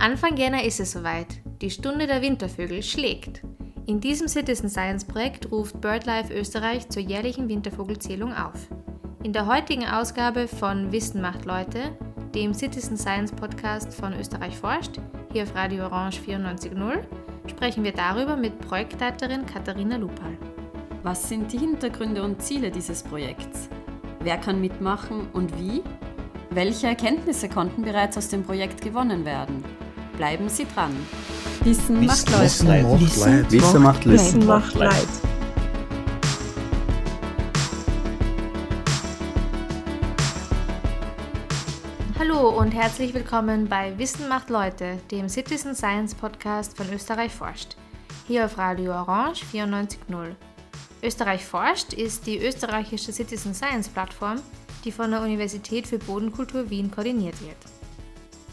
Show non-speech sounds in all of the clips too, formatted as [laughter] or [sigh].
Anfang Jänner ist es soweit. Die Stunde der Wintervögel schlägt. In diesem Citizen Science Projekt ruft BirdLife Österreich zur jährlichen Wintervogelzählung auf. In der heutigen Ausgabe von Wissen macht Leute, dem Citizen Science Podcast von Österreich forscht, hier auf Radio Orange 94.0, sprechen wir darüber mit Projektleiterin Katharina Lupal. Was sind die Hintergründe und Ziele dieses Projekts? Wer kann mitmachen und wie? Welche Erkenntnisse konnten bereits aus dem Projekt gewonnen werden? Bleiben Sie dran. Wissen macht Leid. Wissen, macht Leid. Wissen macht Leid. Hallo und herzlich willkommen bei Wissen macht Leute, dem Citizen Science Podcast von Österreich forscht. Hier auf Radio Orange 94.0. Österreich forscht ist die österreichische Citizen Science Plattform, die von der Universität für Bodenkultur Wien koordiniert wird.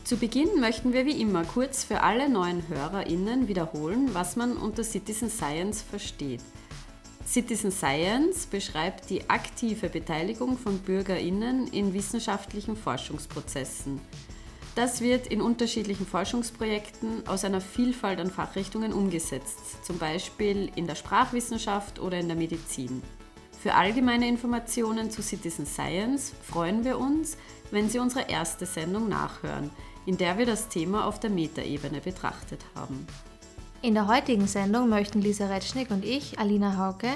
Zu Beginn möchten wir wie immer kurz für alle neuen HörerInnen wiederholen, was man unter Citizen Science versteht. Citizen Science beschreibt die aktive Beteiligung von BürgerInnen in wissenschaftlichen Forschungsprozessen. Das wird in unterschiedlichen Forschungsprojekten aus einer Vielfalt an Fachrichtungen umgesetzt, zum Beispiel in der Sprachwissenschaft oder in der Medizin. Für allgemeine Informationen zu Citizen Science freuen wir uns, wenn Sie unsere erste Sendung nachhören, in der wir das Thema auf der Metaebene betrachtet haben. In der heutigen Sendung möchten Lisa Retschnick und ich, Alina Hauke,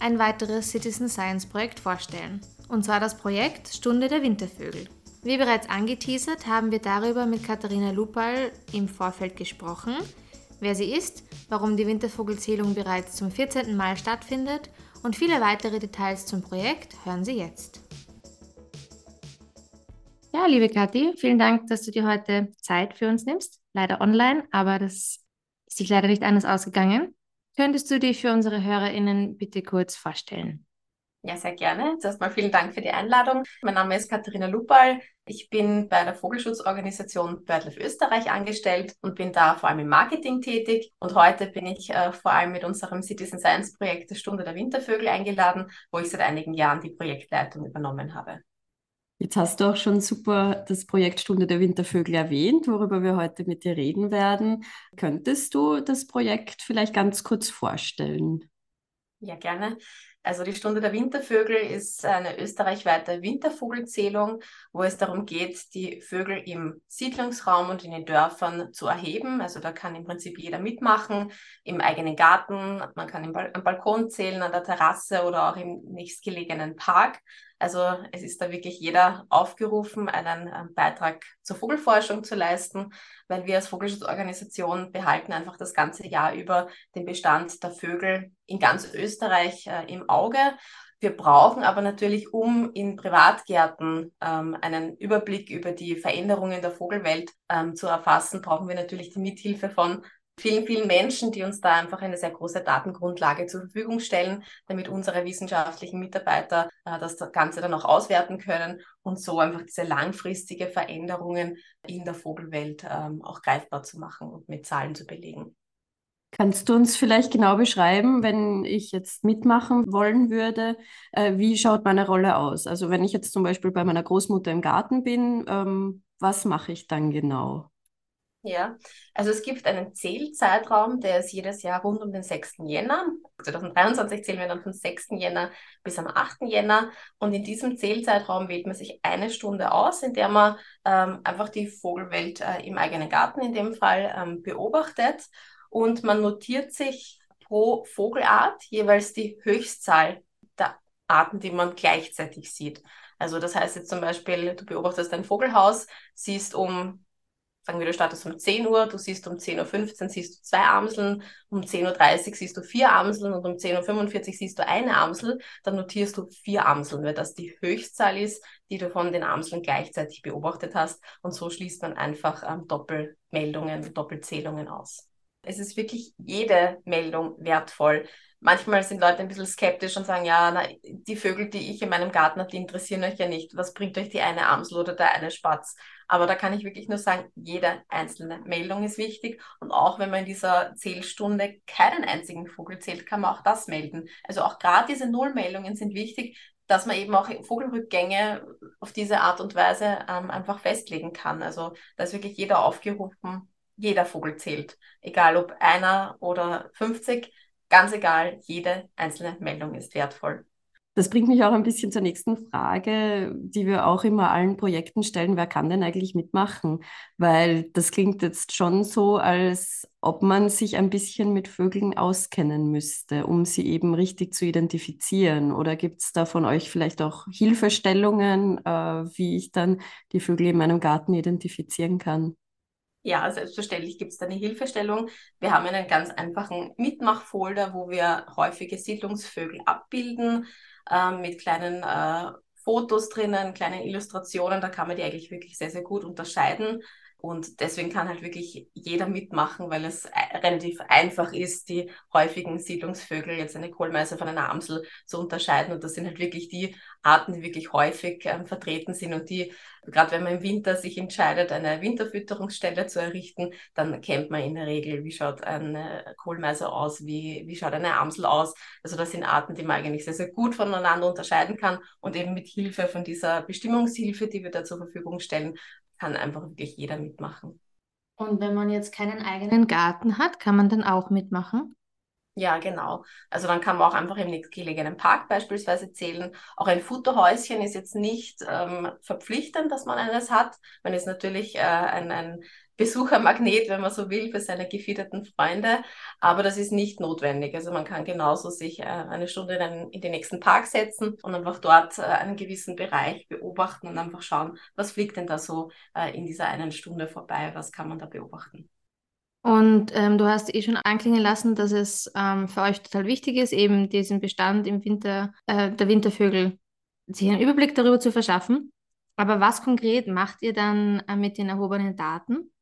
ein weiteres Citizen Science Projekt vorstellen. Und zwar das Projekt Stunde der Wintervögel. Wie bereits angeteasert, haben wir darüber mit Katharina Lupal im Vorfeld gesprochen, wer sie ist, warum die Wintervogelzählung bereits zum 14. Mal stattfindet und viele weitere Details zum Projekt hören Sie jetzt. Ja, liebe Kathi, vielen Dank, dass du dir heute Zeit für uns nimmst. Leider online, aber das ist sich leider nicht anders ausgegangen. Könntest du dich für unsere HörerInnen bitte kurz vorstellen? Ja, sehr gerne. Zuerst mal vielen Dank für die Einladung. Mein Name ist Katharina Lupal. Ich bin bei der Vogelschutzorganisation BirdLife Österreich angestellt und bin da vor allem im Marketing tätig. Und heute bin ich äh, vor allem mit unserem Citizen Science Projekt der Stunde der Wintervögel eingeladen, wo ich seit einigen Jahren die Projektleitung übernommen habe. Jetzt hast du auch schon super das Projekt Stunde der Wintervögel erwähnt, worüber wir heute mit dir reden werden. Könntest du das Projekt vielleicht ganz kurz vorstellen? Ja, gerne. Also die Stunde der Wintervögel ist eine österreichweite Wintervogelzählung, wo es darum geht, die Vögel im Siedlungsraum und in den Dörfern zu erheben. Also da kann im Prinzip jeder mitmachen, im eigenen Garten, man kann im Balkon zählen, an der Terrasse oder auch im nächstgelegenen Park. Also es ist da wirklich jeder aufgerufen, einen ähm, Beitrag zur Vogelforschung zu leisten, weil wir als Vogelschutzorganisation behalten einfach das ganze Jahr über den Bestand der Vögel in ganz Österreich äh, im Auge. Wir brauchen aber natürlich, um in Privatgärten ähm, einen Überblick über die Veränderungen der Vogelwelt ähm, zu erfassen, brauchen wir natürlich die Mithilfe von vielen, vielen Menschen, die uns da einfach eine sehr große Datengrundlage zur Verfügung stellen, damit unsere wissenschaftlichen Mitarbeiter äh, das Ganze dann auch auswerten können und so einfach diese langfristige Veränderungen in der Vogelwelt ähm, auch greifbar zu machen und mit Zahlen zu belegen. Kannst du uns vielleicht genau beschreiben, wenn ich jetzt mitmachen wollen würde, äh, wie schaut meine Rolle aus? Also wenn ich jetzt zum Beispiel bei meiner Großmutter im Garten bin, ähm, was mache ich dann genau? Ja, also es gibt einen Zählzeitraum, der ist jedes Jahr rund um den 6. Jänner. 2023 zählen wir dann vom 6. Jänner bis am 8. Jänner. Und in diesem Zählzeitraum wählt man sich eine Stunde aus, in der man ähm, einfach die Vogelwelt äh, im eigenen Garten in dem Fall ähm, beobachtet. Und man notiert sich pro Vogelart jeweils die Höchstzahl der Arten, die man gleichzeitig sieht. Also das heißt jetzt zum Beispiel, du beobachtest ein Vogelhaus, siehst um sagen wir, du startest um 10 Uhr, du siehst um 10.15 Uhr siehst du zwei Amseln, um 10.30 Uhr siehst du vier Amseln und um 10.45 Uhr siehst du eine Amsel, dann notierst du vier Amseln, weil das die Höchstzahl ist, die du von den Amseln gleichzeitig beobachtet hast. Und so schließt man einfach ähm, Doppelmeldungen, Doppelzählungen aus. Es ist wirklich jede Meldung wertvoll. Manchmal sind Leute ein bisschen skeptisch und sagen, ja, na, die Vögel, die ich in meinem Garten habe, die interessieren euch ja nicht. Was bringt euch die eine Amsel oder der eine Spatz? Aber da kann ich wirklich nur sagen, jede einzelne Meldung ist wichtig. Und auch wenn man in dieser Zählstunde keinen einzigen Vogel zählt, kann man auch das melden. Also auch gerade diese Nullmeldungen sind wichtig, dass man eben auch Vogelrückgänge auf diese Art und Weise ähm, einfach festlegen kann. Also da ist wirklich jeder aufgerufen, jeder Vogel zählt. Egal ob einer oder 50, ganz egal, jede einzelne Meldung ist wertvoll. Das bringt mich auch ein bisschen zur nächsten Frage, die wir auch immer allen Projekten stellen. Wer kann denn eigentlich mitmachen? Weil das klingt jetzt schon so, als ob man sich ein bisschen mit Vögeln auskennen müsste, um sie eben richtig zu identifizieren. Oder gibt es da von euch vielleicht auch Hilfestellungen, äh, wie ich dann die Vögel in meinem Garten identifizieren kann? Ja, selbstverständlich gibt es da eine Hilfestellung. Wir haben einen ganz einfachen Mitmachfolder, wo wir häufige Siedlungsvögel abbilden äh, mit kleinen äh, Fotos drinnen, kleinen Illustrationen. Da kann man die eigentlich wirklich sehr, sehr gut unterscheiden. Und deswegen kann halt wirklich jeder mitmachen, weil es relativ einfach ist, die häufigen Siedlungsvögel, jetzt eine Kohlmeise von einer Amsel, zu unterscheiden. Und das sind halt wirklich die Arten, die wirklich häufig ähm, vertreten sind und die, gerade wenn man im Winter sich entscheidet, eine Winterfütterungsstelle zu errichten, dann kennt man in der Regel, wie schaut eine Kohlmeise aus, wie, wie schaut eine Amsel aus. Also das sind Arten, die man eigentlich sehr, sehr gut voneinander unterscheiden kann und eben mit Hilfe von dieser Bestimmungshilfe, die wir da zur Verfügung stellen, kann einfach wirklich jeder mitmachen. Und wenn man jetzt keinen eigenen Garten hat, kann man dann auch mitmachen? Ja, genau. Also dann kann man auch einfach im nächstgelegenen Park beispielsweise zählen. Auch ein Futterhäuschen ist jetzt nicht ähm, verpflichtend, dass man eines hat. Man ist natürlich äh, ein, ein Besuchermagnet, wenn man so will, für seine gefiederten Freunde. Aber das ist nicht notwendig. Also man kann genauso sich äh, eine Stunde in, in den nächsten Park setzen und einfach dort äh, einen gewissen Bereich beobachten und einfach schauen, was fliegt denn da so äh, in dieser einen Stunde vorbei, was kann man da beobachten. Und ähm, du hast eh schon anklingen lassen, dass es ähm, für euch total wichtig ist, eben diesen Bestand im Winter, der Wintervögel, sich einen Überblick darüber zu verschaffen. Aber was konkret macht ihr dann mit den erhobenen Daten?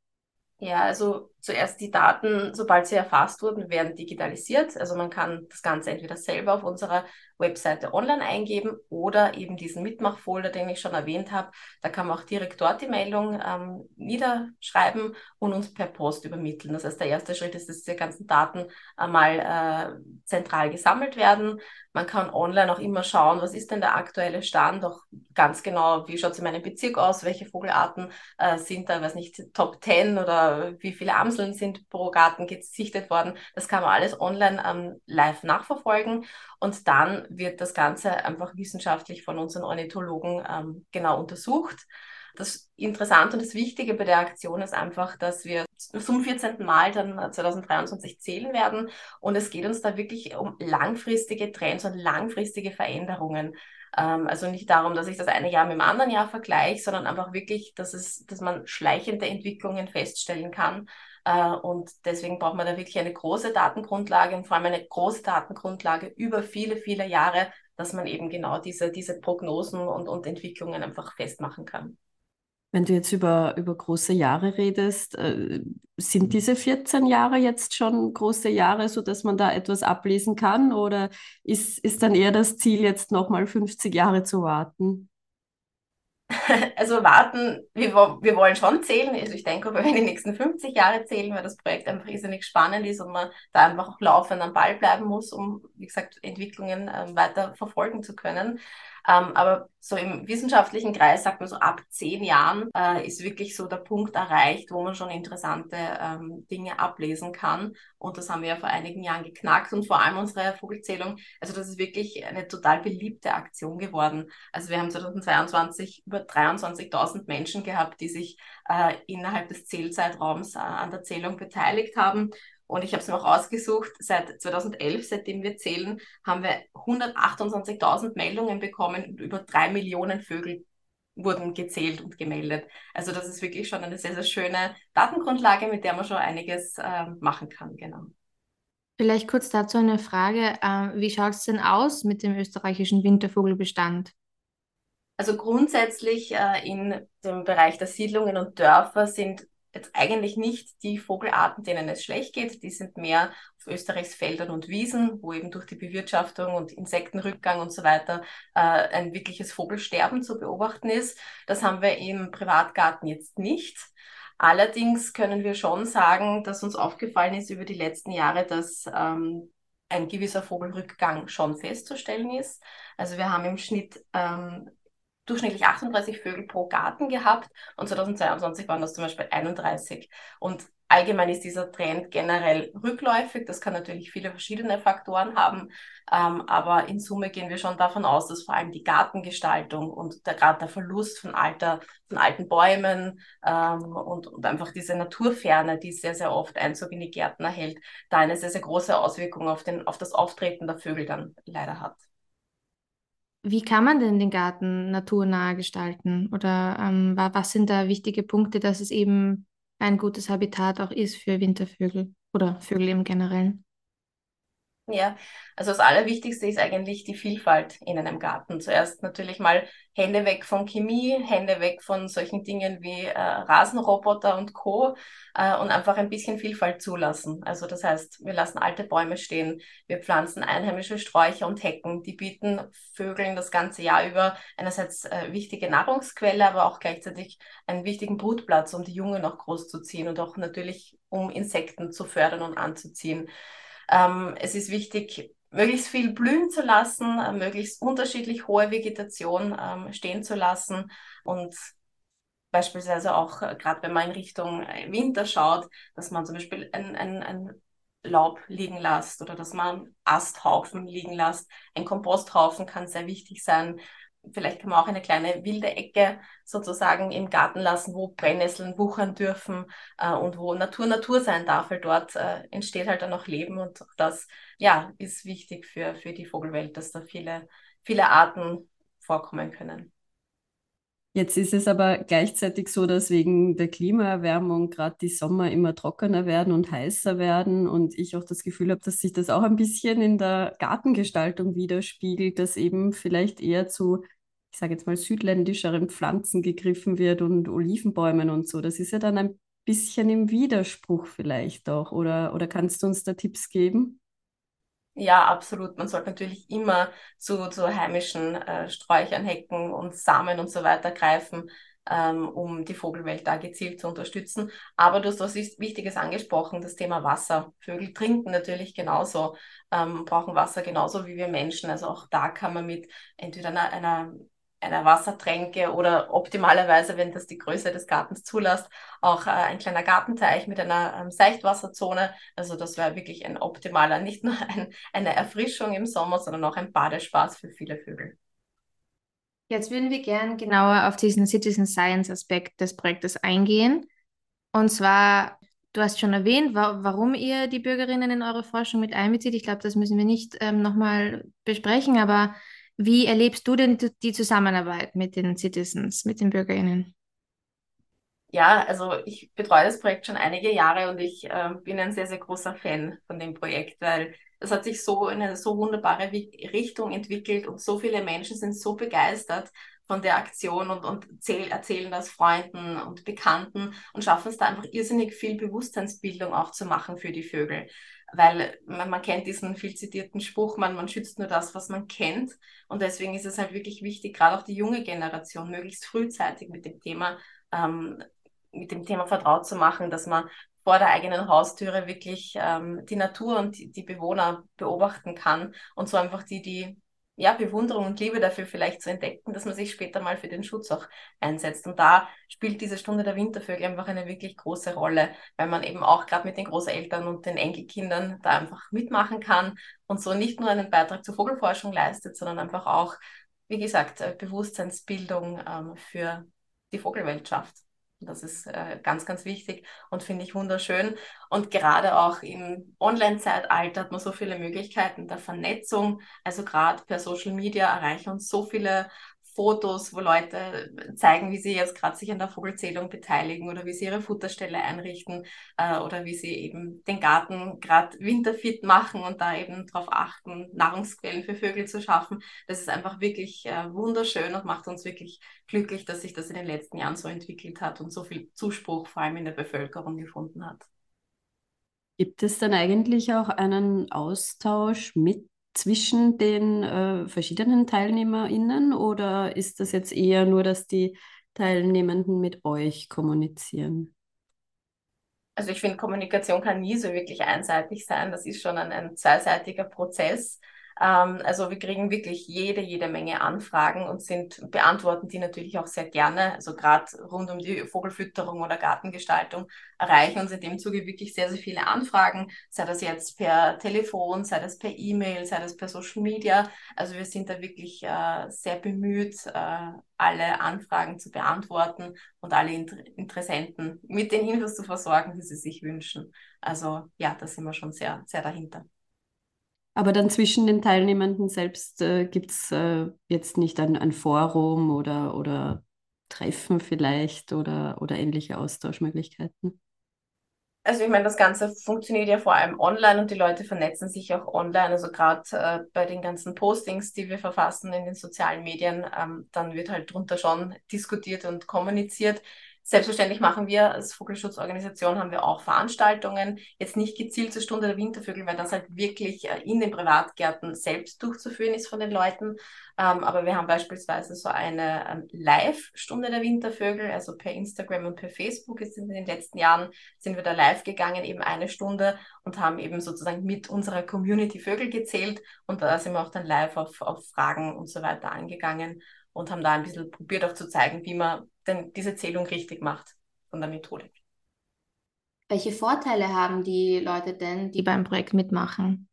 Ja, also zuerst die Daten, sobald sie erfasst wurden, werden digitalisiert. Also man kann das Ganze entweder selber auf unserer Webseite online eingeben oder eben diesen Mitmachfolder, den ich schon erwähnt habe. Da kann man auch direkt dort die Meldung ähm, niederschreiben und uns per Post übermitteln. Das heißt, der erste Schritt ist, dass diese ganzen Daten einmal äh, zentral gesammelt werden. Man kann online auch immer schauen, was ist denn der aktuelle Stand, auch ganz genau, wie schaut es in meinem Bezirk aus, welche Vogelarten äh, sind da, weiß nicht, Top 10 oder wie viele Amseln sind pro Garten gesichtet worden. Das kann man alles online ähm, live nachverfolgen. Und dann wird das Ganze einfach wissenschaftlich von unseren Ornithologen ähm, genau untersucht. Das Interessante und das Wichtige bei der Aktion ist einfach, dass wir zum 14. Mal dann 2023 zählen werden. Und es geht uns da wirklich um langfristige Trends und langfristige Veränderungen. Ähm, also nicht darum, dass ich das eine Jahr mit dem anderen Jahr vergleiche, sondern einfach wirklich, dass, es, dass man schleichende Entwicklungen feststellen kann äh, und deswegen braucht man da wirklich eine große Datengrundlage und vor allem eine große Datengrundlage über viele, viele Jahre, dass man eben genau diese, diese Prognosen und, und Entwicklungen einfach festmachen kann. Wenn du jetzt über, über große Jahre redest, äh, sind diese 14 Jahre jetzt schon große Jahre, sodass man da etwas ablesen kann? Oder ist, ist dann eher das Ziel, jetzt nochmal 50 Jahre zu warten? [laughs] also warten, wir, wir wollen schon zählen. Also ich denke, wenn wir die nächsten 50 Jahre zählen, weil das Projekt einfach irrsinnig spannend ist und man da einfach auch laufend am Ball bleiben muss, um, wie gesagt, Entwicklungen ähm, weiter verfolgen zu können. Ähm, aber so im wissenschaftlichen Kreis sagt man so ab zehn Jahren äh, ist wirklich so der Punkt erreicht, wo man schon interessante ähm, Dinge ablesen kann. Und das haben wir ja vor einigen Jahren geknackt und vor allem unsere Vogelzählung. Also das ist wirklich eine total beliebte Aktion geworden. Also wir haben 2022 über 23.000 Menschen gehabt, die sich äh, innerhalb des Zählzeitraums äh, an der Zählung beteiligt haben. Und ich habe es mir auch ausgesucht, seit 2011, seitdem wir zählen, haben wir 128.000 Meldungen bekommen und über drei Millionen Vögel wurden gezählt und gemeldet. Also das ist wirklich schon eine sehr, sehr schöne Datengrundlage, mit der man schon einiges äh, machen kann. Genau. Vielleicht kurz dazu eine Frage. Äh, wie schaut es denn aus mit dem österreichischen Wintervogelbestand? Also grundsätzlich äh, in dem Bereich der Siedlungen und Dörfer sind jetzt eigentlich nicht die Vogelarten, denen es schlecht geht. Die sind mehr auf Österreichs Feldern und Wiesen, wo eben durch die Bewirtschaftung und Insektenrückgang und so weiter äh, ein wirkliches Vogelsterben zu beobachten ist. Das haben wir im Privatgarten jetzt nicht. Allerdings können wir schon sagen, dass uns aufgefallen ist über die letzten Jahre, dass ähm, ein gewisser Vogelrückgang schon festzustellen ist. Also wir haben im Schnitt ähm, durchschnittlich 38 Vögel pro Garten gehabt und 2022 waren das zum Beispiel 31. Und allgemein ist dieser Trend generell rückläufig. Das kann natürlich viele verschiedene Faktoren haben. Ähm, aber in Summe gehen wir schon davon aus, dass vor allem die Gartengestaltung und gerade der Verlust von, alter, von alten Bäumen ähm, und, und einfach diese Naturferne, die sehr, sehr oft Einzug in die Gärten erhält, da eine sehr, sehr große Auswirkung auf, den, auf das Auftreten der Vögel dann leider hat. Wie kann man denn den Garten naturnah gestalten? Oder ähm, was sind da wichtige Punkte, dass es eben ein gutes Habitat auch ist für Wintervögel oder Vögel im Generellen? Ja, also das Allerwichtigste ist eigentlich die Vielfalt in einem Garten. Zuerst natürlich mal Hände weg von Chemie, Hände weg von solchen Dingen wie äh, Rasenroboter und Co. Äh, und einfach ein bisschen Vielfalt zulassen. Also das heißt, wir lassen alte Bäume stehen, wir pflanzen einheimische Sträucher und Hecken, die bieten Vögeln das ganze Jahr über einerseits äh, wichtige Nahrungsquelle, aber auch gleichzeitig einen wichtigen Brutplatz, um die Jungen auch groß zu ziehen und auch natürlich um Insekten zu fördern und anzuziehen. Ähm, es ist wichtig, möglichst viel blühen zu lassen, äh, möglichst unterschiedlich hohe Vegetation ähm, stehen zu lassen und beispielsweise auch, äh, gerade wenn man in Richtung äh, Winter schaut, dass man zum Beispiel ein, ein, ein Laub liegen lässt oder dass man Asthaufen liegen lässt. Ein Komposthaufen kann sehr wichtig sein, vielleicht kann man auch eine kleine wilde Ecke sozusagen im Garten lassen, wo Brennnesseln wuchern dürfen äh, und wo Natur Natur sein darf, weil dort äh, entsteht halt dann auch Leben und das ja, ist wichtig für, für die Vogelwelt, dass da viele, viele Arten vorkommen können. Jetzt ist es aber gleichzeitig so, dass wegen der Klimaerwärmung gerade die Sommer immer trockener werden und heißer werden und ich auch das Gefühl habe, dass sich das auch ein bisschen in der Gartengestaltung widerspiegelt, dass eben vielleicht eher zu ich sage jetzt mal, südländischeren Pflanzen gegriffen wird und Olivenbäumen und so. Das ist ja dann ein bisschen im Widerspruch vielleicht auch. Oder, oder kannst du uns da Tipps geben? Ja, absolut. Man sollte natürlich immer zu, zu heimischen äh, Sträuchern, Hecken und Samen und so weiter greifen, ähm, um die Vogelwelt da gezielt zu unterstützen. Aber du hast was Wichtiges angesprochen, das Thema Wasser. Vögel trinken natürlich genauso, ähm, brauchen Wasser genauso wie wir Menschen. Also auch da kann man mit entweder einer, einer einer Wassertränke oder optimalerweise, wenn das die Größe des Gartens zulässt, auch äh, ein kleiner Gartenteich mit einer ähm, Seichtwasserzone. Also das wäre wirklich ein optimaler, nicht nur ein, eine Erfrischung im Sommer, sondern auch ein Badespaß für viele Vögel. Jetzt würden wir gern genauer auf diesen Citizen Science Aspekt des Projektes eingehen. Und zwar, du hast schon erwähnt, wa warum ihr die Bürgerinnen in eure Forschung mit einbezieht. Ich glaube, das müssen wir nicht ähm, nochmal besprechen, aber wie erlebst du denn die Zusammenarbeit mit den Citizens, mit den BürgerInnen? Ja, also ich betreue das Projekt schon einige Jahre und ich äh, bin ein sehr, sehr großer Fan von dem Projekt, weil es hat sich so in eine so wunderbare Richtung entwickelt und so viele Menschen sind so begeistert von der Aktion und, und erzähl, erzählen das Freunden und Bekannten und schaffen es da einfach irrsinnig viel Bewusstseinsbildung auch zu machen für die Vögel weil man, man, kennt diesen viel zitierten Spruch, man, man schützt nur das, was man kennt. Und deswegen ist es halt wirklich wichtig, gerade auch die junge Generation möglichst frühzeitig mit dem Thema, ähm, mit dem Thema vertraut zu machen, dass man vor der eigenen Haustüre wirklich ähm, die Natur und die, die Bewohner beobachten kann und so einfach die, die ja, Bewunderung und Liebe dafür vielleicht zu entdecken, dass man sich später mal für den Schutz auch einsetzt. Und da spielt diese Stunde der Wintervögel einfach eine wirklich große Rolle, weil man eben auch gerade mit den Großeltern und den Enkelkindern da einfach mitmachen kann und so nicht nur einen Beitrag zur Vogelforschung leistet, sondern einfach auch, wie gesagt, äh, Bewusstseinsbildung ähm, für die Vogelwelt schafft. Das ist äh, ganz, ganz wichtig und finde ich wunderschön. Und gerade auch im Online-Zeitalter hat man so viele Möglichkeiten der Vernetzung. Also gerade per Social Media erreichen uns so viele Fotos, wo Leute zeigen, wie sie jetzt gerade sich an der Vogelzählung beteiligen oder wie sie ihre Futterstelle einrichten äh, oder wie sie eben den Garten gerade winterfit machen und da eben darauf achten, Nahrungsquellen für Vögel zu schaffen. Das ist einfach wirklich äh, wunderschön und macht uns wirklich glücklich, dass sich das in den letzten Jahren so entwickelt hat und so viel Zuspruch vor allem in der Bevölkerung gefunden hat. Gibt es dann eigentlich auch einen Austausch mit zwischen den äh, verschiedenen TeilnehmerInnen oder ist das jetzt eher nur, dass die Teilnehmenden mit euch kommunizieren? Also ich finde, Kommunikation kann nie so wirklich einseitig sein. Das ist schon ein, ein zweiseitiger Prozess. Ähm, also wir kriegen wirklich jede, jede Menge Anfragen und sind, beantworten die natürlich auch sehr gerne. Also gerade rund um die Vogelfütterung oder Gartengestaltung erreichen uns in dem Zuge wirklich sehr, sehr viele Anfragen, sei das jetzt per Telefon, sei das per E-Mail, sei das per Social Media. Also wir sind da wirklich äh, sehr bemüht, äh, alle Anfragen zu beantworten und alle Inter Interessenten mit den Infos zu versorgen, die sie sich wünschen. Also ja, da sind wir schon sehr, sehr dahinter. Aber dann zwischen den Teilnehmenden selbst äh, gibt es äh, jetzt nicht ein, ein Forum oder, oder Treffen vielleicht oder, oder ähnliche Austauschmöglichkeiten? Also ich meine, das Ganze funktioniert ja vor allem online und die Leute vernetzen sich auch online. Also gerade äh, bei den ganzen Postings, die wir verfassen in den sozialen Medien, ähm, dann wird halt drunter schon diskutiert und kommuniziert. Selbstverständlich machen wir als Vogelschutzorganisation haben wir auch Veranstaltungen, jetzt nicht gezielt zur Stunde der Wintervögel, weil das halt wirklich äh, in den Privatgärten selbst durchzuführen ist von den Leuten. Ähm, aber wir haben beispielsweise so eine ähm, Live-Stunde der Wintervögel, also per Instagram und per Facebook ist in den letzten Jahren sind wir da live gegangen, eben eine Stunde und haben eben sozusagen mit unserer Community Vögel gezählt. Und da sind wir auch dann live auf, auf Fragen und so weiter angegangen und haben da ein bisschen probiert auch zu zeigen, wie man denn diese Zählung richtig macht von der Methodik. Welche Vorteile haben die Leute denn, die beim Projekt mitmachen?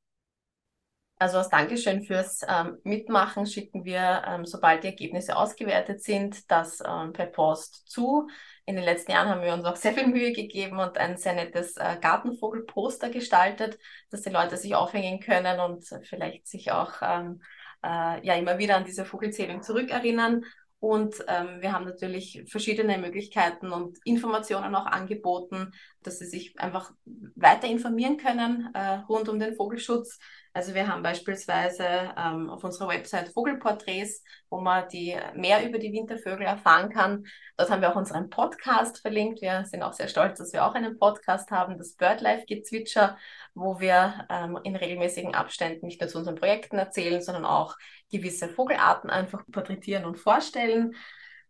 Also als Dankeschön fürs ähm, Mitmachen schicken wir, ähm, sobald die Ergebnisse ausgewertet sind, das ähm, per Post zu. In den letzten Jahren haben wir uns auch [laughs] sehr viel Mühe gegeben und ein sehr nettes äh, Gartenvogelposter gestaltet, dass die Leute sich aufhängen können und vielleicht sich auch ähm, äh, ja immer wieder an diese Vogelzählung zurückerinnern. Und ähm, wir haben natürlich verschiedene Möglichkeiten und Informationen auch angeboten, dass sie sich einfach weiter informieren können äh, rund um den Vogelschutz. Also wir haben beispielsweise ähm, auf unserer Website Vogelporträts, wo man die mehr über die Wintervögel erfahren kann. Dort haben wir auch unseren Podcast verlinkt. Wir sind auch sehr stolz, dass wir auch einen Podcast haben, das BirdLife Gezwitscher, wo wir ähm, in regelmäßigen Abständen nicht nur zu unseren Projekten erzählen, sondern auch gewisse Vogelarten einfach porträtieren und vorstellen.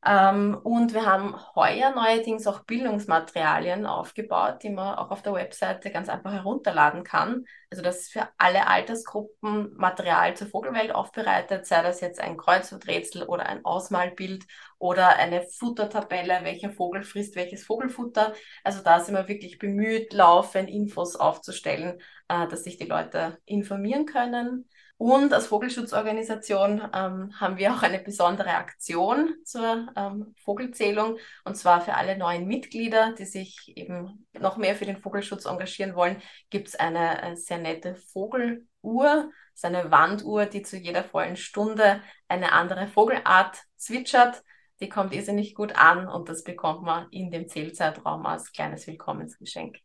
Ähm, und wir haben heuer neuerdings auch Bildungsmaterialien aufgebaut, die man auch auf der Webseite ganz einfach herunterladen kann. Also das ist für alle Altersgruppen Material zur Vogelwelt aufbereitet, sei das jetzt ein Kreuzworträtsel oder ein Ausmalbild oder eine Futtertabelle, welcher Vogel frisst welches Vogelfutter. Also da sind wir wirklich bemüht, laufend Infos aufzustellen, äh, dass sich die Leute informieren können. Und als Vogelschutzorganisation ähm, haben wir auch eine besondere Aktion zur ähm, Vogelzählung. Und zwar für alle neuen Mitglieder, die sich eben noch mehr für den Vogelschutz engagieren wollen, gibt es eine äh, sehr nette Vogeluhr. Das ist eine Wanduhr, die zu jeder vollen Stunde eine andere Vogelart zwitschert. Die kommt irrsinnig gut an und das bekommt man in dem Zählzeitraum als kleines Willkommensgeschenk.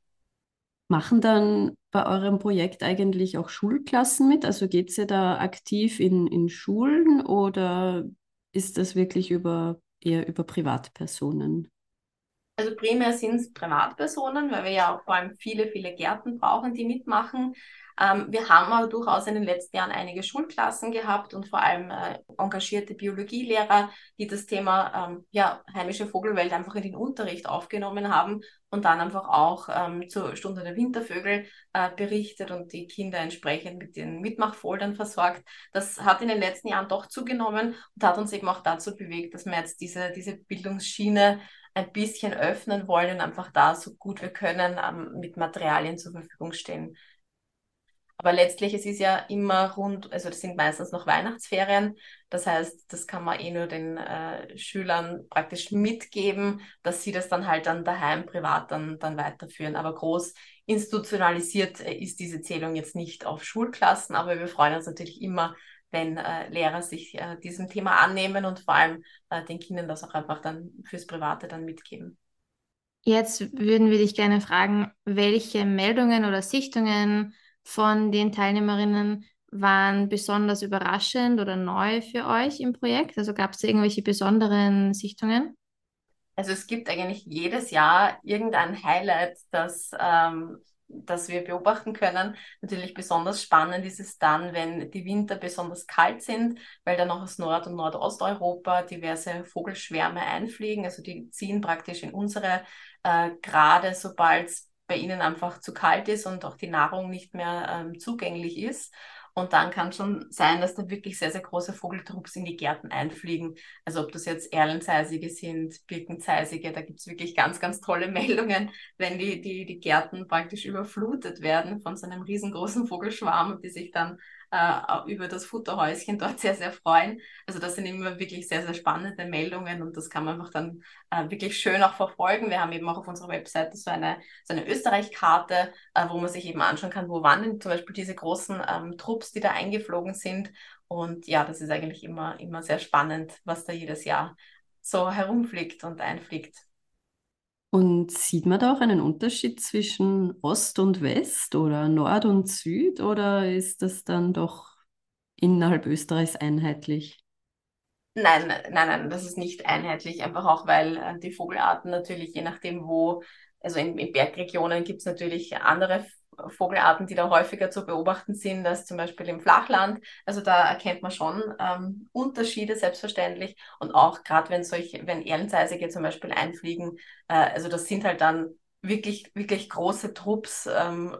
Machen dann bei eurem Projekt eigentlich auch Schulklassen mit? Also geht ihr da aktiv in, in Schulen oder ist das wirklich über, eher über Privatpersonen? Also primär sind es Privatpersonen, weil wir ja auch vor allem viele, viele Gärten brauchen, die mitmachen. Ähm, wir haben aber durchaus in den letzten Jahren einige Schulklassen gehabt und vor allem äh, engagierte Biologielehrer, die das Thema ähm, ja, heimische Vogelwelt einfach in den Unterricht aufgenommen haben und dann einfach auch ähm, zur Stunde der Wintervögel äh, berichtet und die Kinder entsprechend mit den Mitmachfoldern versorgt. Das hat in den letzten Jahren doch zugenommen und hat uns eben auch dazu bewegt, dass wir jetzt diese, diese Bildungsschiene ein bisschen öffnen wollen und einfach da so gut wir können ähm, mit Materialien zur Verfügung stehen. Aber letztlich, es ist ja immer rund, also das sind meistens noch Weihnachtsferien. Das heißt, das kann man eh nur den äh, Schülern praktisch mitgeben, dass sie das dann halt dann daheim privat dann, dann weiterführen. Aber groß institutionalisiert äh, ist diese Zählung jetzt nicht auf Schulklassen, aber wir freuen uns natürlich immer, wenn äh, Lehrer sich äh, diesem Thema annehmen und vor allem äh, den Kindern das auch einfach dann fürs Private dann mitgeben. Jetzt würden wir dich gerne fragen, welche Meldungen oder Sichtungen von den Teilnehmerinnen waren besonders überraschend oder neu für euch im Projekt? Also gab es irgendwelche besonderen Sichtungen? Also es gibt eigentlich jedes Jahr irgendein Highlight, das, ähm, das wir beobachten können. Natürlich besonders spannend ist es dann, wenn die Winter besonders kalt sind, weil dann auch aus Nord- und Nordosteuropa diverse Vogelschwärme einfliegen. Also die ziehen praktisch in unsere äh, Grade, sobald es bei ihnen einfach zu kalt ist und auch die Nahrung nicht mehr ähm, zugänglich ist. Und dann kann schon sein, dass da wirklich sehr, sehr große Vogeltrupps in die Gärten einfliegen. Also ob das jetzt Erlenzeisige sind, Birkenzeisige, da gibt es wirklich ganz, ganz tolle [laughs] Meldungen, wenn die, die, die Gärten praktisch überflutet werden von so einem riesengroßen Vogelschwarm die sich dann äh, über das Futterhäuschen [laughs] dort sehr, sehr freuen. Also das sind immer wirklich sehr, sehr spannende Meldungen und das kann man einfach dann äh, wirklich schön auch verfolgen. Wir haben eben auch auf unserer Webseite so eine, so eine Österreich-Karte, äh, wo man sich eben anschauen kann, wo waren denn zum Beispiel diese großen ähm, Trupps, die da eingeflogen sind. Und ja, das ist eigentlich immer, immer sehr spannend, was da jedes Jahr so herumfliegt und einfliegt. Und sieht man da auch einen Unterschied zwischen Ost und West oder Nord und Süd oder ist das dann doch innerhalb Österreichs einheitlich? Nein, nein, nein, das ist nicht einheitlich, einfach auch, weil äh, die Vogelarten natürlich, je nachdem wo, also in, in Bergregionen gibt es natürlich andere Vogelarten, die da häufiger zu beobachten sind, als zum Beispiel im Flachland. Also da erkennt man schon ähm, Unterschiede selbstverständlich. Und auch gerade wenn solche, wenn Erlenzeisige zum Beispiel einfliegen, äh, also das sind halt dann wirklich, wirklich große Trupps, ähm,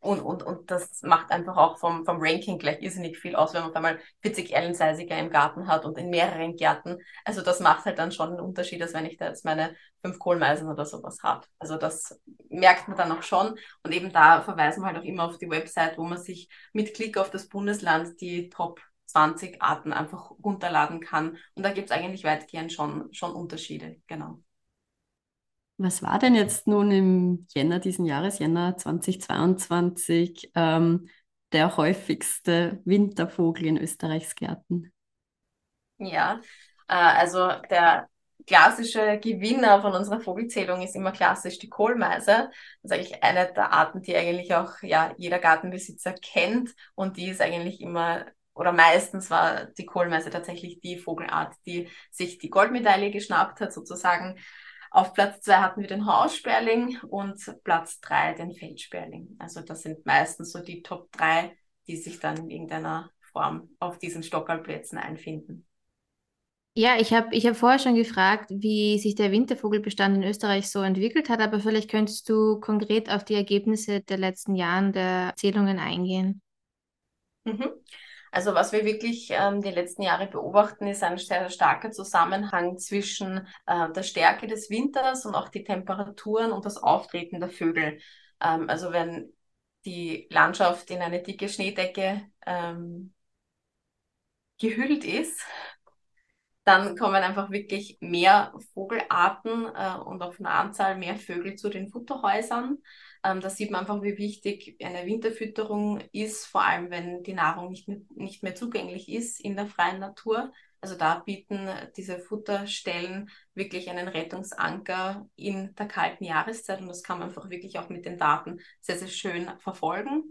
und, und, und das macht einfach auch vom, vom Ranking gleich irrsinnig viel aus, wenn man auf einmal 40 Erlenseisiger im Garten hat und in mehreren Gärten. Also das macht halt dann schon einen Unterschied, als wenn ich da jetzt meine fünf Kohlmeisen oder sowas habe. Also das merkt man dann auch schon. Und eben da verweisen wir halt auch immer auf die Website, wo man sich mit Klick auf das Bundesland die Top 20 Arten einfach runterladen kann. Und da gibt es eigentlich weitgehend schon, schon Unterschiede, genau. Was war denn jetzt nun im Jänner diesen Jahres, Jänner 2022, ähm, der häufigste Wintervogel in Österreichs Gärten? Ja, äh, also der klassische Gewinner von unserer Vogelzählung ist immer klassisch die Kohlmeise. Das ist eigentlich eine der Arten, die eigentlich auch ja, jeder Gartenbesitzer kennt und die ist eigentlich immer oder meistens war die Kohlmeise tatsächlich die Vogelart, die sich die Goldmedaille geschnappt hat, sozusagen. Auf Platz zwei hatten wir den Haussperling und Platz drei den Feldsperling. Also das sind meistens so die Top drei, die sich dann in irgendeiner Form auf diesen Stockerlplätzen einfinden. Ja, ich habe ich hab vorher schon gefragt, wie sich der Wintervogelbestand in Österreich so entwickelt hat, aber vielleicht könntest du konkret auf die Ergebnisse der letzten Jahren der Zählungen eingehen. Mhm. Also was wir wirklich ähm, die letzten Jahre beobachten, ist ein sehr starker Zusammenhang zwischen äh, der Stärke des Winters und auch die Temperaturen und das Auftreten der Vögel. Ähm, also wenn die Landschaft in eine dicke Schneedecke ähm, gehüllt ist, dann kommen einfach wirklich mehr Vogelarten äh, und auf eine Anzahl mehr Vögel zu den Futterhäusern. Ähm, da sieht man einfach, wie wichtig eine Winterfütterung ist, vor allem wenn die Nahrung nicht mehr, nicht mehr zugänglich ist in der freien Natur. Also da bieten diese Futterstellen wirklich einen Rettungsanker in der kalten Jahreszeit und das kann man einfach wirklich auch mit den Daten sehr, sehr schön verfolgen.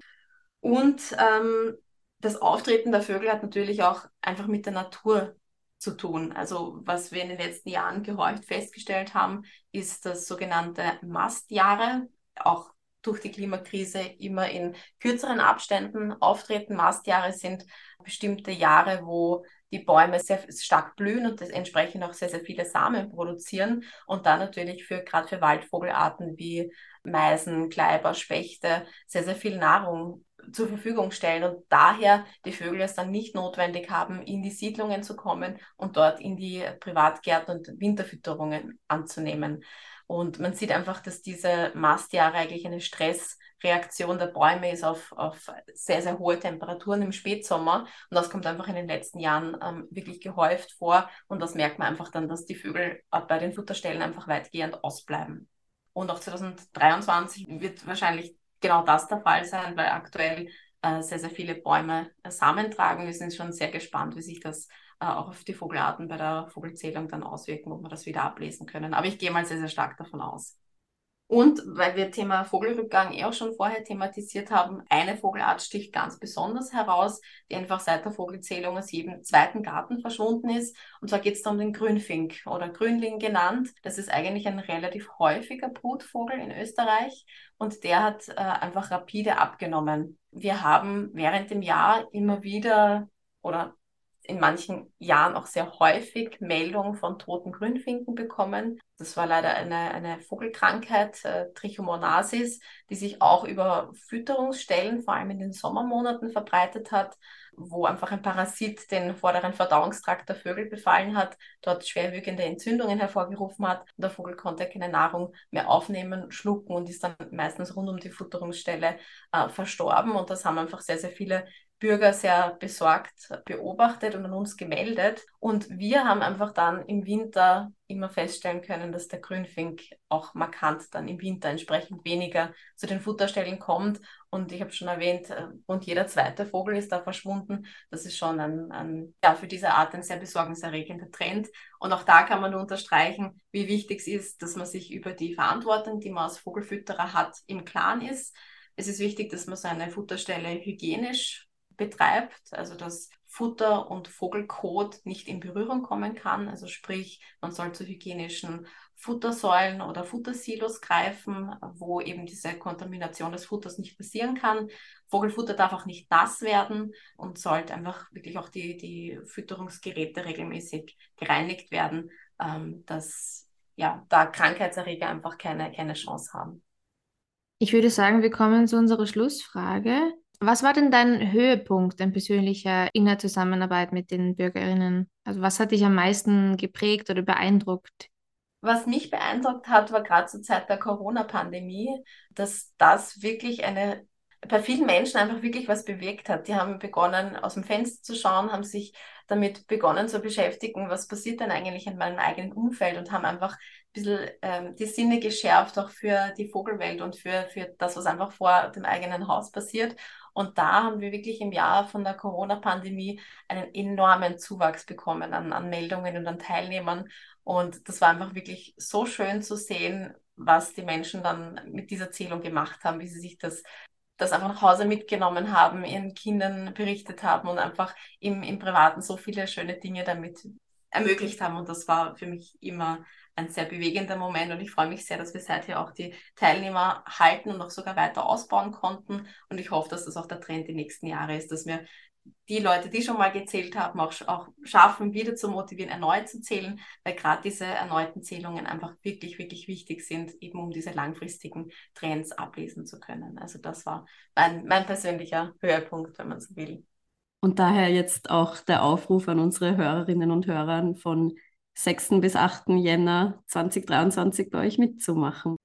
Und ähm, das Auftreten der Vögel hat natürlich auch einfach mit der Natur zu tun. Also was wir in den letzten Jahren gehorcht festgestellt haben, ist das sogenannte Mastjahre, auch durch die Klimakrise immer in kürzeren Abständen auftreten. Mastjahre sind bestimmte Jahre, wo die Bäume sehr stark blühen und entsprechend auch sehr, sehr viele Samen produzieren und dann natürlich für gerade für Waldvogelarten wie Meisen, Kleiber, Spechte sehr, sehr viel Nahrung zur Verfügung stellen und daher die Vögel es dann nicht notwendig haben, in die Siedlungen zu kommen und dort in die Privatgärten und Winterfütterungen anzunehmen. Und man sieht einfach, dass diese Mastjahre eigentlich eine Stressreaktion der Bäume ist auf, auf sehr, sehr hohe Temperaturen im Spätsommer. Und das kommt einfach in den letzten Jahren ähm, wirklich gehäuft vor. Und das merkt man einfach dann, dass die Vögel bei den Futterstellen einfach weitgehend ausbleiben. Und auch 2023 wird wahrscheinlich genau das der Fall sein, weil aktuell äh, sehr, sehr viele Bäume äh, Samen tragen. Wir sind schon sehr gespannt, wie sich das äh, auch auf die Vogelarten bei der Vogelzählung dann auswirken, ob wir das wieder ablesen können. Aber ich gehe mal sehr, sehr stark davon aus. Und weil wir Thema Vogelrückgang eh auch schon vorher thematisiert haben, eine Vogelart sticht ganz besonders heraus, die einfach seit der Vogelzählung aus jedem zweiten Garten verschwunden ist. Und zwar geht es um den Grünfink oder Grünling genannt. Das ist eigentlich ein relativ häufiger Brutvogel in Österreich und der hat äh, einfach rapide abgenommen. Wir haben während dem Jahr immer wieder oder in manchen Jahren auch sehr häufig Meldungen von toten Grünfinken bekommen. Das war leider eine, eine Vogelkrankheit, äh, Trichomonasis, die sich auch über Fütterungsstellen, vor allem in den Sommermonaten, verbreitet hat, wo einfach ein Parasit den vorderen Verdauungstrakt der Vögel befallen hat, dort schwerwiegende Entzündungen hervorgerufen hat. Und der Vogel konnte keine Nahrung mehr aufnehmen, schlucken und ist dann meistens rund um die Futterungsstelle äh, verstorben. Und das haben einfach sehr, sehr viele Bürger sehr besorgt beobachtet und an uns gemeldet. Und wir haben einfach dann im Winter immer feststellen können, dass der Grünfink auch markant dann im Winter entsprechend weniger zu den Futterstellen kommt. Und ich habe schon erwähnt, äh, rund jeder zweite Vogel ist da verschwunden. Das ist schon ein, ein, ja, für diese Art ein sehr besorgniserregender Trend. Und auch da kann man nur unterstreichen, wie wichtig es ist, dass man sich über die Verantwortung, die man als Vogelfütterer hat, im Klaren ist. Es ist wichtig, dass man seine Futterstelle hygienisch betreibt, also dass Futter und Vogelkot nicht in Berührung kommen kann. Also sprich, man soll zu hygienischen Futtersäulen oder Futtersilos greifen, wo eben diese Kontamination des Futters nicht passieren kann. Vogelfutter darf auch nicht nass werden und sollte einfach wirklich auch die, die Fütterungsgeräte regelmäßig gereinigt werden, ähm, dass ja, da Krankheitserreger einfach keine, keine Chance haben. Ich würde sagen, wir kommen zu unserer Schlussfrage. Was war denn dein Höhepunkt, dein persönlicher in Zusammenarbeit mit den Bürgerinnen? Also was hat dich am meisten geprägt oder beeindruckt? Was mich beeindruckt hat, war gerade zur Zeit der Corona-Pandemie, dass das wirklich eine bei vielen Menschen einfach wirklich was bewirkt hat. Die haben begonnen, aus dem Fenster zu schauen, haben sich damit begonnen zu beschäftigen, was passiert denn eigentlich in meinem eigenen Umfeld und haben einfach ein bisschen ähm, die Sinne geschärft, auch für die Vogelwelt und für, für das, was einfach vor dem eigenen Haus passiert. Und da haben wir wirklich im Jahr von der Corona-Pandemie einen enormen Zuwachs bekommen an, an Meldungen und an Teilnehmern. Und das war einfach wirklich so schön zu sehen, was die Menschen dann mit dieser Zählung gemacht haben, wie sie sich das das einfach nach Hause mitgenommen haben, ihren Kindern berichtet haben und einfach im, im Privaten so viele schöne Dinge damit ermöglicht haben. Und das war für mich immer ein sehr bewegender Moment und ich freue mich sehr, dass wir seither auch die Teilnehmer halten und auch sogar weiter ausbauen konnten. Und ich hoffe, dass das auch der Trend die nächsten Jahre ist, dass wir die Leute, die schon mal gezählt haben, auch, auch schaffen, wieder zu motivieren, erneut zu zählen, weil gerade diese erneuten Zählungen einfach wirklich, wirklich wichtig sind, eben um diese langfristigen Trends ablesen zu können. Also das war mein, mein persönlicher Höhepunkt, wenn man so will. Und daher jetzt auch der Aufruf an unsere Hörerinnen und Hörer von 6. bis 8. Jänner 2023 bei euch mitzumachen.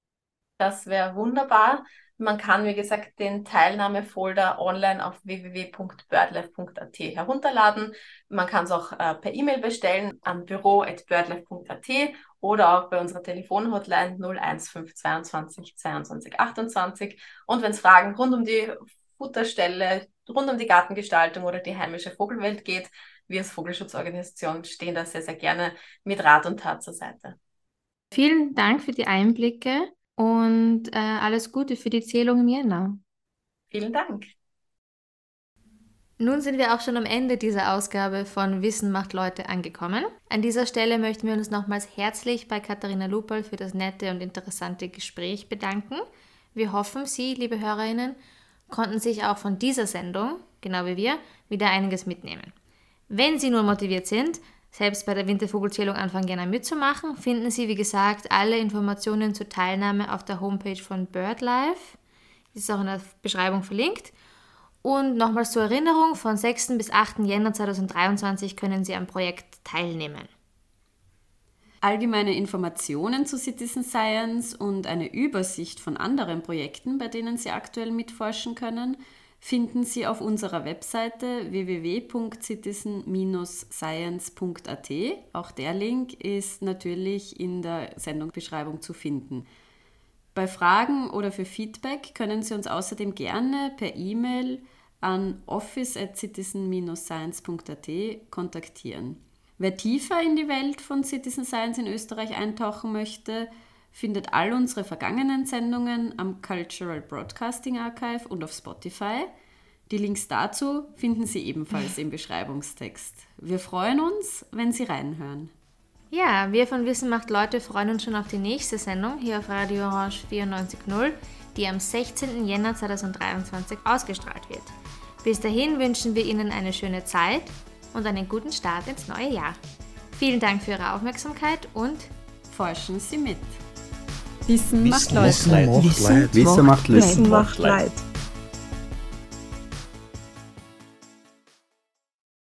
Das wäre wunderbar. Man kann, wie gesagt, den Teilnahmefolder online auf www.birdlife.at herunterladen. Man kann es auch äh, per E-Mail bestellen an büro.birdlife.at oder auch bei unserer Telefonhotline 01522 22 28. Und wenn es Fragen rund um die Futterstelle, rund um die Gartengestaltung oder die heimische Vogelwelt geht, wir als Vogelschutzorganisation stehen da sehr, sehr gerne mit Rat und Tat zur Seite. Vielen Dank für die Einblicke und äh, alles Gute für die Zählung im Jänner. Vielen Dank. Nun sind wir auch schon am Ende dieser Ausgabe von Wissen macht Leute angekommen. An dieser Stelle möchten wir uns nochmals herzlich bei Katharina Lupal für das nette und interessante Gespräch bedanken. Wir hoffen, Sie, liebe Hörerinnen, konnten sich auch von dieser Sendung, genau wie wir, wieder einiges mitnehmen. Wenn Sie nur motiviert sind, selbst bei der Wintervogelzählung Anfang Jänner mitzumachen, finden Sie, wie gesagt, alle Informationen zur Teilnahme auf der Homepage von BirdLife. Die ist auch in der Beschreibung verlinkt. Und nochmals zur Erinnerung, von 6. bis 8. Jänner 2023 können Sie am Projekt teilnehmen. Allgemeine Informationen zu Citizen Science und eine Übersicht von anderen Projekten, bei denen Sie aktuell mitforschen können, finden Sie auf unserer Webseite www.citizen-science.at. Auch der Link ist natürlich in der Sendungsbeschreibung zu finden. Bei Fragen oder für Feedback können Sie uns außerdem gerne per E-Mail an office@citizen-science.at kontaktieren. Wer tiefer in die Welt von Citizen Science in Österreich eintauchen möchte, findet all unsere vergangenen Sendungen am Cultural Broadcasting Archive und auf Spotify. Die Links dazu finden Sie ebenfalls im Beschreibungstext. Wir freuen uns, wenn Sie reinhören. Ja, wir von Wissen macht Leute freuen uns schon auf die nächste Sendung hier auf Radio Orange 94.0, die am 16. Jänner 2023 ausgestrahlt wird. Bis dahin wünschen wir Ihnen eine schöne Zeit und einen guten Start ins neue Jahr. Vielen Dank für Ihre Aufmerksamkeit und Forschen Sie mit. Wissen macht Leute. Wissen macht Leid. Wissen macht Leid.